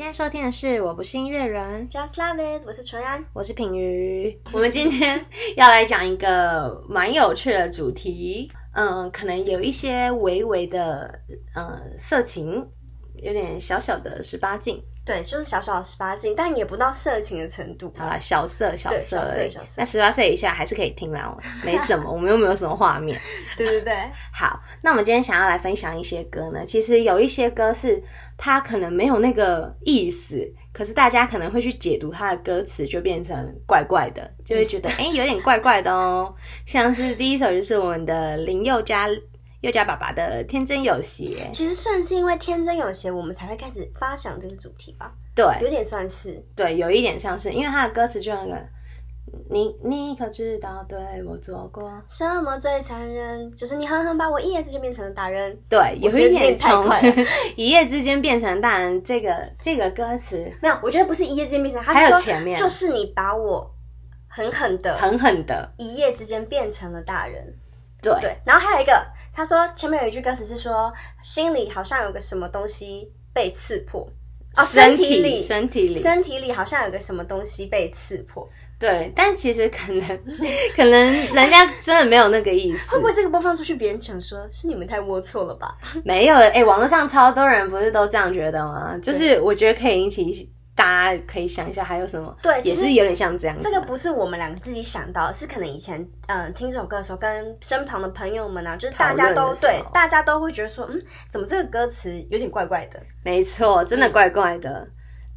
现在收听的是《我不是音乐人》，Just Love It，我是纯安，我是品瑜。我们今天要来讲一个蛮有趣的主题，嗯，可能有一些微微的，嗯，色情，有点小小的十八禁。对，就是小小的十八禁，但也不到色情的程度。好了，小色小色，小色。那十八岁以下还是可以听啦，没什么，我们又没有什么画面。对对对。好，那我们今天想要来分享一些歌呢。其实有一些歌是它可能没有那个意思，可是大家可能会去解读它的歌词，就变成怪怪的，就会觉得哎有点怪怪的哦。像是第一首就是我们的林宥嘉。佑嘉爸爸的天真有邪，其实算是因为天真有邪，我们才会开始发想这个主题吧。对，有点算是，对，有一点像是，因为他的歌词就那个，你你可知道对我做过什么最残忍？就是你狠狠把我一夜之间变成了大人。对，有一点太快，一夜之间变成大人。这个这个歌词没有，我觉得不是一夜之间变成，还有前面就是你把我狠狠的、狠狠的，一夜之间变成了大人。对对，然后还有一个。他说前面有一句歌词是说，心里好像有个什么东西被刺破，哦，身体里，身体里，身体里好像有个什么东西被刺破。对，但其实可能，可能人家真的没有那个意思。会不会这个播放出去，别人想说是你们太龌龊了吧？没有，哎，网络上超多人不是都这样觉得吗？就是我觉得可以引起。大家可以想一下还有什么？对，也是有点像这样。这个不是我们两个自己想到，是可能以前嗯听这首歌的时候，跟身旁的朋友们啊，就是大家都对，大家都会觉得说，嗯，怎么这个歌词有点怪怪的？没错，真的怪怪的。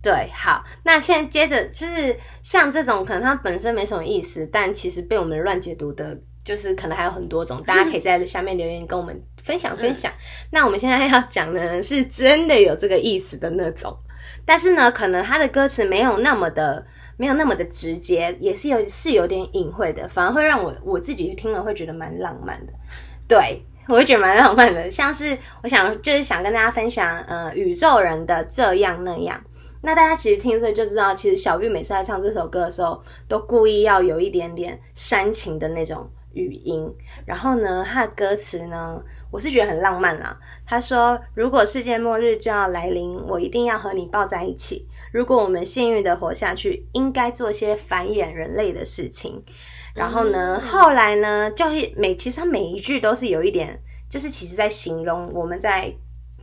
对，好，那现在接着就是像这种，可能它本身没什么意思，但其实被我们乱解读的，就是可能还有很多种。大家可以在下面留言跟我们分享分享。那我们现在要讲的是真的有这个意思的那种。但是呢，可能他的歌词没有那么的，没有那么的直接，也是有是有点隐晦的，反而会让我我自己听了会觉得蛮浪漫的。对我会觉得蛮浪漫的，像是我想就是想跟大家分享，呃，宇宙人的这样那样。那大家其实听着就知道，其实小玉每次在唱这首歌的时候，都故意要有一点点煽情的那种语音。然后呢，他的歌词呢？我是觉得很浪漫啊。他说：“如果世界末日就要来临，我一定要和你抱在一起。如果我们幸运的活下去，应该做些繁衍人类的事情。”然后呢，后来呢，就是每其实他每一句都是有一点，就是其实在形容我们在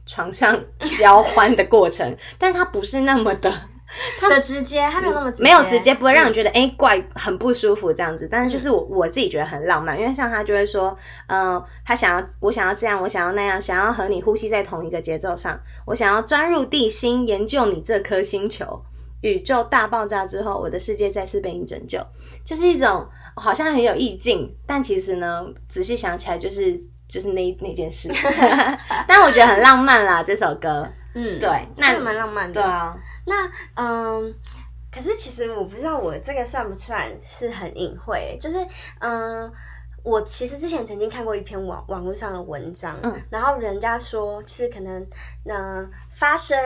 床上 交欢的过程，但他不是那么的。他的直接，他没有那么没有直接，不会让你觉得哎怪很不舒服这样子。但是就是我我自己觉得很浪漫，因为像他就会说，嗯，他想要我想要这样，我想要那样，想要和你呼吸在同一个节奏上，我想要钻入地心研究你这颗星球。宇宙大爆炸之后，我的世界再次被你拯救，就是一种好像很有意境，但其实呢，仔细想起来就是就是那那件事。但我觉得很浪漫啦，这首歌，嗯，对，那蛮浪漫的，对啊。那嗯，可是其实我不知道我这个算不算是很隐晦，就是嗯，我其实之前曾经看过一篇网网络上的文章，嗯，然后人家说，就是可能那发生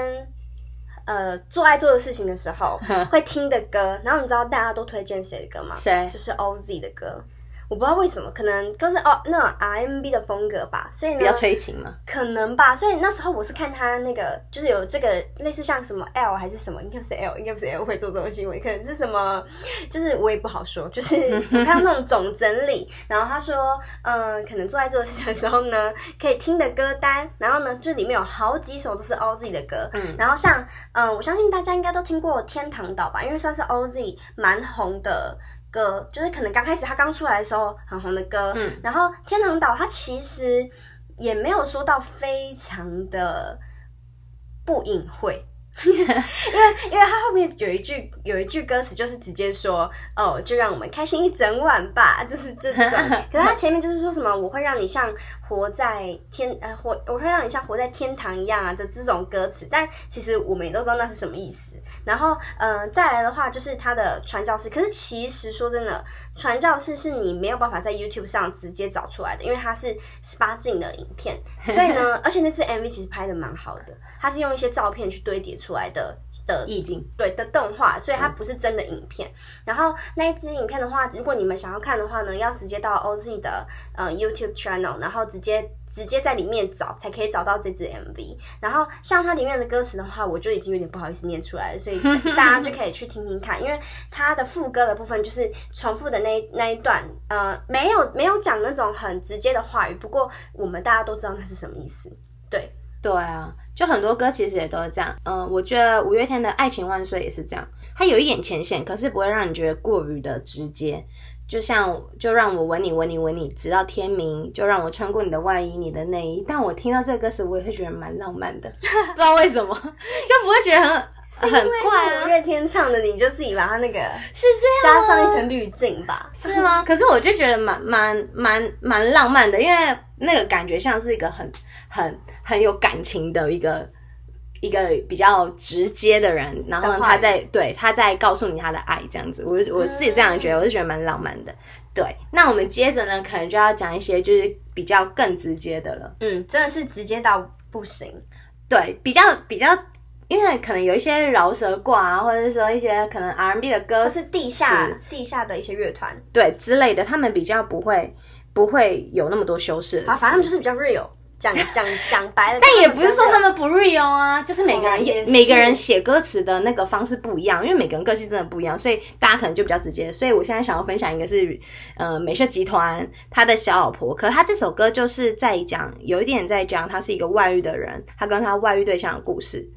呃做爱做的事情的时候 会听的歌，然后你知道大家都推荐谁的歌吗？谁？就是 OZ 的歌。我不知道为什么，可能都是哦那种 RMB 的风格吧，所以呢比较催情嘛，可能吧。所以那时候我是看他那个，就是有这个类似像什么 L 还是什么，应该不是 L，应该不是 L 会做这种行为，可能是什么，就是我也不好说。就是 我看到那种总整理，然后他说，嗯，可能做在做事情的时候呢，可以听的歌单，然后呢，这里面有好几首都是 OZ 的歌，嗯，然后像，嗯，我相信大家应该都听过《天堂岛》吧，因为算是 OZ 蛮红的。歌就是可能刚开始他刚出来的时候很红的歌，嗯，然后《天堂岛》它其实也没有说到非常的不隐晦，因为因为他后面有一句有一句歌词就是直接说哦，就让我们开心一整晚吧，就是这种。可是他前面就是说什么我会让你像活在天呃活我会让你像活在天堂一样啊的这种歌词，但其实我们也都知道那是什么意思。然后，呃，再来的话就是他的传教士。可是其实说真的，传教士是你没有办法在 YouTube 上直接找出来的，因为它是十八禁的影片。所以呢，而且那次 MV 其实拍的蛮好的，它是用一些照片去堆叠出来的的意境，对的动画，所以它不是真的影片。然后那一支影片的话，如果你们想要看的话呢，要直接到 OZ 的呃 YouTube channel，然后直接直接在里面找，才可以找到这支 MV。然后像它里面的歌词的话，我就已经有点不好意思念出来了，所以大家就可以去听听看，因为它的副歌的部分就是重复的那那一段，呃，没有没有讲那种很直接的话语，不过我们大家都知道那是什么意思，对。对啊，就很多歌其实也都是这样。嗯，我觉得五月天的《爱情万岁》也是这样，它有一点浅显，可是不会让你觉得过于的直接。就像就让我吻你吻你吻你，直到天明，就让我穿过你的外衣你的内衣。但我听到这个歌词，我也会觉得蛮浪漫的，不知道为什么，就不会觉得很很怪啊。五月天唱的，你就自己把它那个是这样加上一层滤镜吧，是吗？可是我就觉得蛮蛮蛮蛮浪漫的，因为那个感觉像是一个很很很有感情的一个。一个比较直接的人，然后他在对他在告诉你他的爱，这样子，我我自己这样觉得，我是觉得蛮浪漫的。对，那我们接着呢，可能就要讲一些就是比较更直接的了。嗯，真的是直接到不行。对，比较比较，因为可能有一些饶舌挂啊，或者是说一些可能 R&B 的歌，是地下地下的一些乐团，对之类的，他们比较不会不会有那么多修饰。啊，反正就是比较 real。讲讲 讲白了，但也不是说他们不 real 啊，就是每个人也每个人写歌词的那个方式不一样，因为每个人个性真的不一样，所以大家可能就比较直接。所以我现在想要分享一个是，呃，美秀集团他的小老婆，可他这首歌就是在讲，有一点在讲他是一个外遇的人，他跟他外遇对象的故事，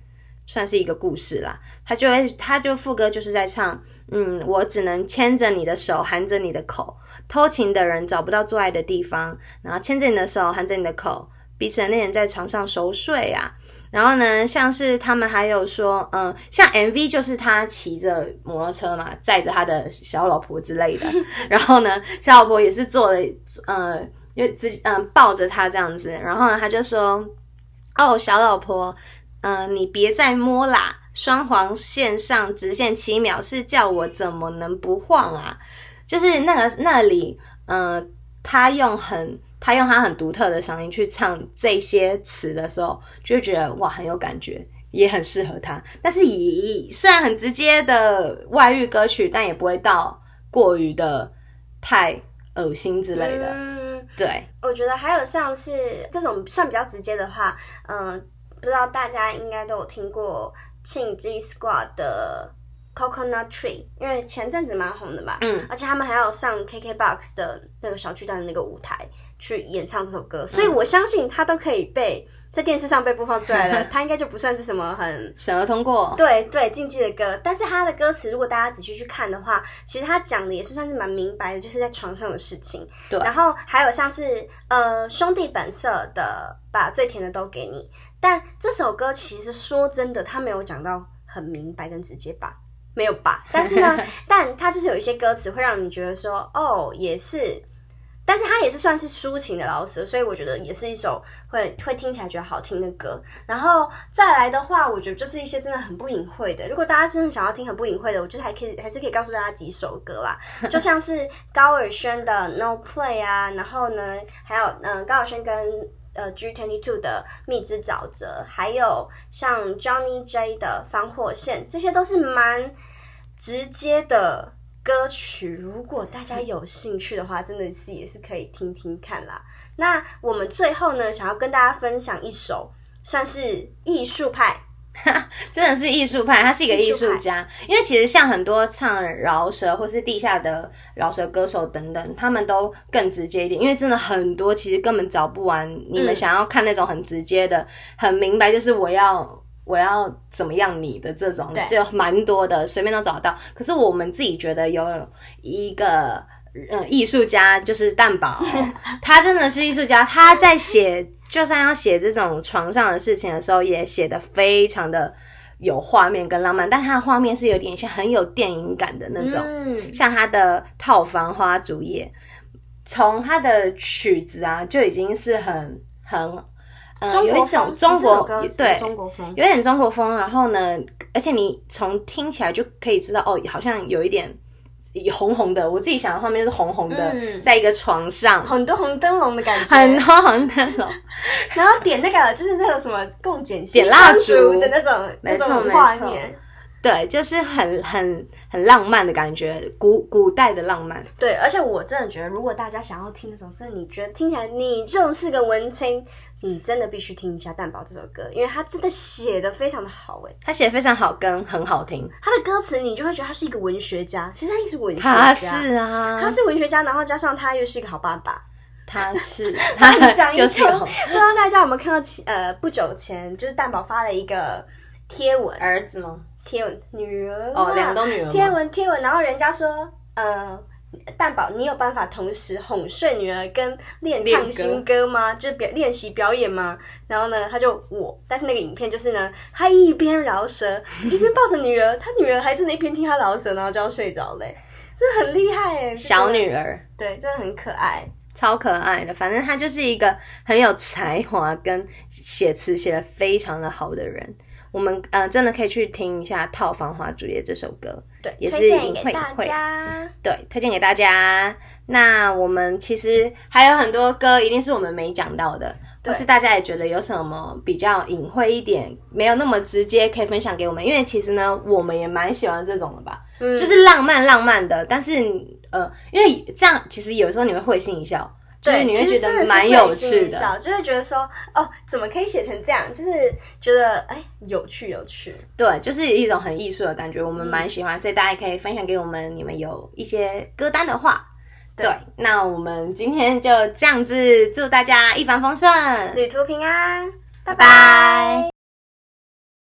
算是一个故事啦。他就会，他就副歌就是在唱，嗯，我只能牵着你的手，含着你的口，偷情的人找不到做爱的地方，然后牵着你的手，含着你的口。彼此的恋人在床上熟睡啊，然后呢，像是他们还有说，嗯，像 MV 就是他骑着摩托车嘛，载着他的小老婆之类的，然后呢，小老婆也是坐了，呃，就直嗯抱着他这样子，然后呢，他就说，哦，小老婆，嗯，你别再摸啦，双黄线上直线七秒是叫我怎么能不晃啊？就是那个那里，嗯，他用很。他用他很独特的声音去唱这些词的时候，就会觉得哇很有感觉，也很适合他。但是以虽然很直接的外遇歌曲，但也不会到过于的太恶心之类的。嗯，对。我觉得还有像是这种算比较直接的话，嗯，不知道大家应该都有听过庆 G Squad 的。Coconut Tree，因为前阵子蛮红的嘛，嗯，而且他们还要上 KKBOX 的那个小巨蛋的那个舞台去演唱这首歌，所以我相信他都可以被在电视上被播放出来了，他应该就不算是什么很审核通过，对对禁忌的歌。但是他的歌词，如果大家仔细去看的话，其实他讲的也是算是蛮明白的，就是在床上的事情。对，然后还有像是呃兄弟本色的把最甜的都给你，但这首歌其实说真的，他没有讲到很明白跟直接吧。没有吧？但是呢，但它就是有一些歌词会让你觉得说，哦，也是，但是它也是算是抒情的老舍，所以我觉得也是一首会会听起来觉得好听的歌。然后再来的话，我觉得就是一些真的很不隐晦的。如果大家真的想要听很不隐晦的，我觉得还可以，还是可以告诉大家几首歌啦，就像是高尔宣的 No Play 啊，然后呢，还有嗯，高尔宣跟。呃，G Twenty Two 的蜜汁沼泽，还有像 Johnny J 的防火线，这些都是蛮直接的歌曲。如果大家有兴趣的话，真的是也是可以听听看啦。那我们最后呢，想要跟大家分享一首算是艺术派。真的是艺术派，他是一个艺术家。因为其实像很多唱饶舌或是地下的饶舌歌手等等，他们都更直接一点。因为真的很多，其实根本找不完。你们想要看那种很直接的、很明白，就是我要我要怎么样你的这种，就蛮多的，随便都找得到。可是我们自己觉得有一个嗯艺术家，就是蛋宝，他真的是艺术家，他在写。就算要写这种床上的事情的时候，也写的非常的有画面跟浪漫，但他的画面是有点像很有电影感的那种，像他的套房花烛夜，从他的曲子啊就已经是很很呃中国有一种风中国对中国风，有点中国风，然后呢，而且你从听起来就可以知道，哦，好像有一点红红的。我自己想的画面就是红红的，嗯在一个床上，很多红灯笼的感觉，很多红灯笼，然后点那个就是那个什么共剪点蜡烛烛的那种那种画面。对，就是很很很浪漫的感觉，古古代的浪漫。对，而且我真的觉得，如果大家想要听那种，真的你觉得听起来你就是个文青，你真的必须听一下《蛋堡》这首歌，因为他真的写的非常的好哎。他写的非常好，跟很好听。他的歌词你就会觉得他是一个文学家，其实他也是文学他家，是啊，他是文学家，然后加上他又是一个好爸爸。他是你他 讲一又是一个通，好不知道大家有没有看到其？呃，不久前就是蛋宝发了一个贴文，儿子吗？贴文女儿哦，啦两个都女。贴文贴文，然后人家说，呃，蛋宝，你有办法同时哄睡女儿跟练唱新歌吗？就是表练习表演吗？然后呢，他就我，但是那个影片就是呢，他一边饶舌，一边抱着女儿，他女儿还真的一边听他饶舌，然后就要睡着嘞，真的很厉害哎，小女儿，儿。对，真的很可爱。超可爱的，反正他就是一个很有才华跟写词写的非常的好的人。我们呃真的可以去听一下《套房花烛夜》这首歌，对，也是推荐隐晦给大家。对，推荐给大家。那我们其实还有很多歌，一定是我们没讲到的，对或是大家也觉得有什么比较隐晦一点，没有那么直接，可以分享给我们。因为其实呢，我们也蛮喜欢这种的吧，嗯就是浪漫浪漫的，但是呃，因为这样其实有时候你会会心一笑，就是对，你会觉得蛮有趣的。就会觉得说，哦，怎么可以写成这样？就是觉得哎，有趣有趣。对，就是一种很艺术的感觉，我们嗯蛮喜欢，所以大家可以分享给我们，你们有一些歌单的话。对对，那我们今天就这样子，祝大家一帆风顺，旅途平安，拜拜拜